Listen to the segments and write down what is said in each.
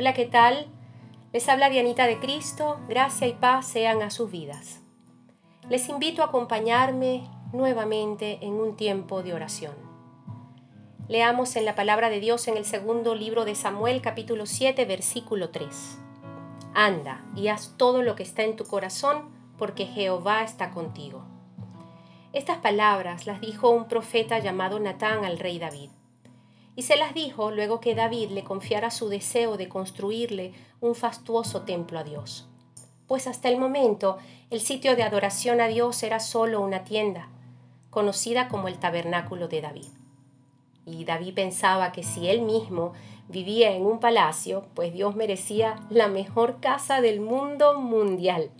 Hola, ¿qué tal? Les habla Dianita de Cristo, gracia y paz sean a sus vidas. Les invito a acompañarme nuevamente en un tiempo de oración. Leamos en la palabra de Dios en el segundo libro de Samuel capítulo 7 versículo 3. Anda y haz todo lo que está en tu corazón porque Jehová está contigo. Estas palabras las dijo un profeta llamado Natán al rey David. Y se las dijo luego que David le confiara su deseo de construirle un fastuoso templo a Dios. Pues hasta el momento el sitio de adoración a Dios era solo una tienda, conocida como el tabernáculo de David. Y David pensaba que si él mismo vivía en un palacio, pues Dios merecía la mejor casa del mundo mundial.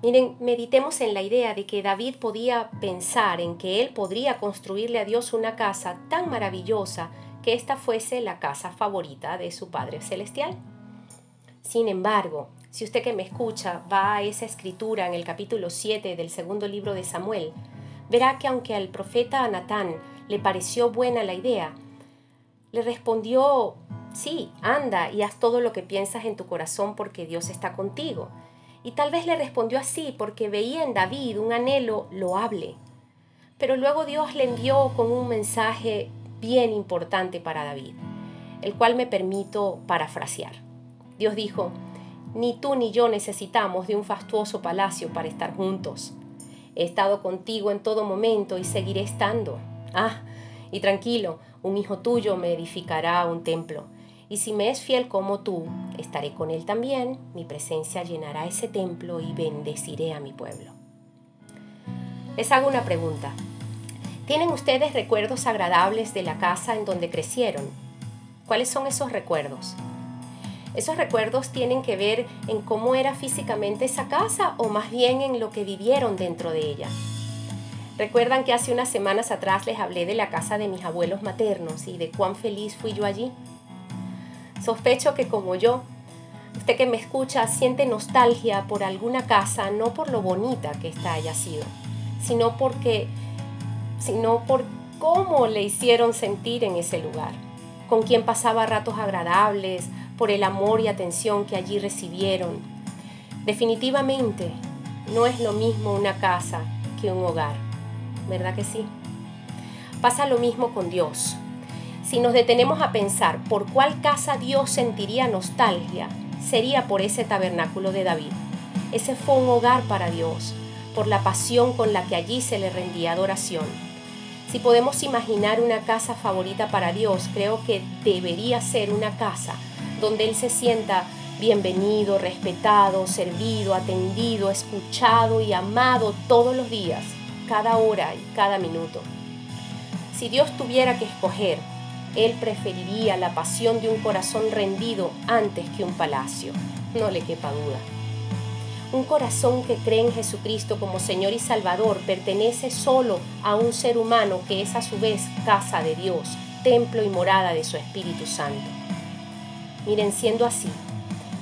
Miren, meditemos en la idea de que David podía pensar en que él podría construirle a Dios una casa tan maravillosa que ésta fuese la casa favorita de su Padre Celestial. Sin embargo, si usted que me escucha va a esa escritura en el capítulo 7 del segundo libro de Samuel, verá que aunque al profeta Natán le pareció buena la idea, le respondió, sí, anda y haz todo lo que piensas en tu corazón porque Dios está contigo. Y tal vez le respondió así porque veía en David un anhelo loable. Pero luego Dios le envió con un mensaje bien importante para David, el cual me permito parafrasear. Dios dijo, ni tú ni yo necesitamos de un fastuoso palacio para estar juntos. He estado contigo en todo momento y seguiré estando. Ah, y tranquilo, un hijo tuyo me edificará un templo y si me es fiel como tú, estaré con él también, mi presencia llenará ese templo y bendeciré a mi pueblo. Les hago una pregunta. ¿Tienen ustedes recuerdos agradables de la casa en donde crecieron? ¿Cuáles son esos recuerdos? ¿Esos recuerdos tienen que ver en cómo era físicamente esa casa o más bien en lo que vivieron dentro de ella? Recuerdan que hace unas semanas atrás les hablé de la casa de mis abuelos maternos y de cuán feliz fui yo allí. Sospecho que como yo, usted que me escucha siente nostalgia por alguna casa, no por lo bonita que ésta haya sido, sino porque sino por cómo le hicieron sentir en ese lugar, con quien pasaba ratos agradables, por el amor y atención que allí recibieron. Definitivamente no es lo mismo una casa que un hogar, ¿verdad que sí? Pasa lo mismo con Dios. Si nos detenemos a pensar por cuál casa Dios sentiría nostalgia, sería por ese tabernáculo de David. Ese fue un hogar para Dios, por la pasión con la que allí se le rendía adoración. Si podemos imaginar una casa favorita para Dios, creo que debería ser una casa donde Él se sienta bienvenido, respetado, servido, atendido, escuchado y amado todos los días, cada hora y cada minuto. Si Dios tuviera que escoger, él preferiría la pasión de un corazón rendido antes que un palacio, no le quepa duda. Un corazón que cree en Jesucristo como Señor y Salvador pertenece solo a un ser humano que es a su vez casa de Dios, templo y morada de su Espíritu Santo. Miren, siendo así,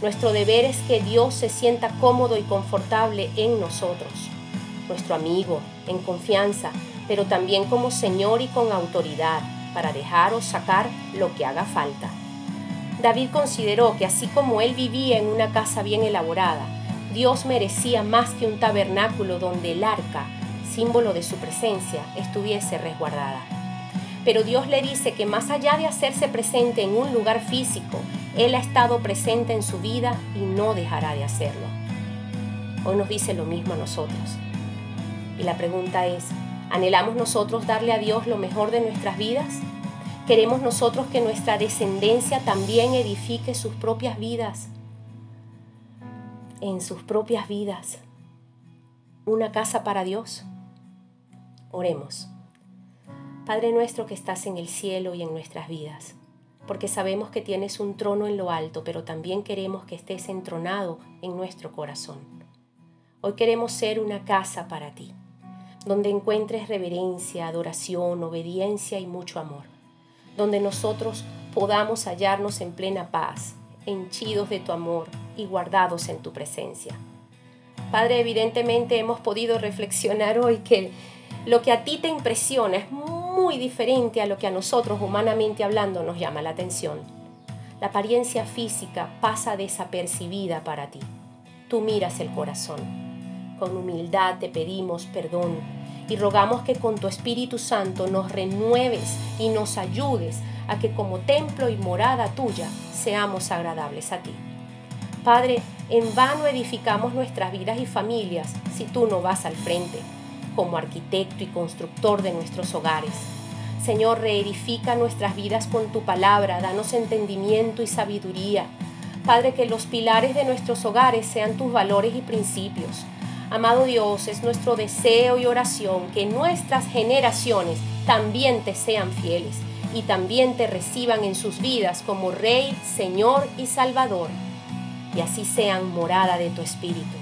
nuestro deber es que Dios se sienta cómodo y confortable en nosotros, nuestro amigo, en confianza, pero también como Señor y con autoridad para dejar o sacar lo que haga falta. David consideró que así como él vivía en una casa bien elaborada, Dios merecía más que un tabernáculo donde el arca, símbolo de su presencia, estuviese resguardada. Pero Dios le dice que más allá de hacerse presente en un lugar físico, Él ha estado presente en su vida y no dejará de hacerlo. Hoy nos dice lo mismo a nosotros. Y la pregunta es, ¿Anhelamos nosotros darle a Dios lo mejor de nuestras vidas? ¿Queremos nosotros que nuestra descendencia también edifique sus propias vidas? En sus propias vidas. Una casa para Dios. Oremos. Padre nuestro que estás en el cielo y en nuestras vidas, porque sabemos que tienes un trono en lo alto, pero también queremos que estés entronado en nuestro corazón. Hoy queremos ser una casa para ti donde encuentres reverencia, adoración, obediencia y mucho amor, donde nosotros podamos hallarnos en plena paz, henchidos de tu amor y guardados en tu presencia. Padre, evidentemente hemos podido reflexionar hoy que lo que a ti te impresiona es muy diferente a lo que a nosotros, humanamente hablando, nos llama la atención. La apariencia física pasa desapercibida para ti. Tú miras el corazón. Con humildad te pedimos perdón y rogamos que con tu Espíritu Santo nos renueves y nos ayudes a que como templo y morada tuya seamos agradables a ti. Padre, en vano edificamos nuestras vidas y familias si tú no vas al frente, como arquitecto y constructor de nuestros hogares. Señor, reedifica nuestras vidas con tu palabra, danos entendimiento y sabiduría. Padre, que los pilares de nuestros hogares sean tus valores y principios Amado Dios, es nuestro deseo y oración que nuestras generaciones también te sean fieles y también te reciban en sus vidas como Rey, Señor y Salvador, y así sean morada de tu Espíritu.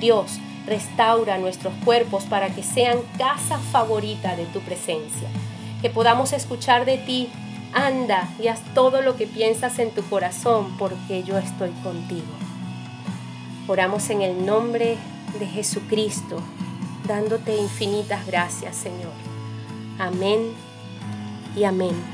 Dios, restaura nuestros cuerpos para que sean casa favorita de tu presencia, que podamos escuchar de ti, anda y haz todo lo que piensas en tu corazón, porque yo estoy contigo. Oramos en el nombre de Jesucristo, dándote infinitas gracias, Señor. Amén y amén.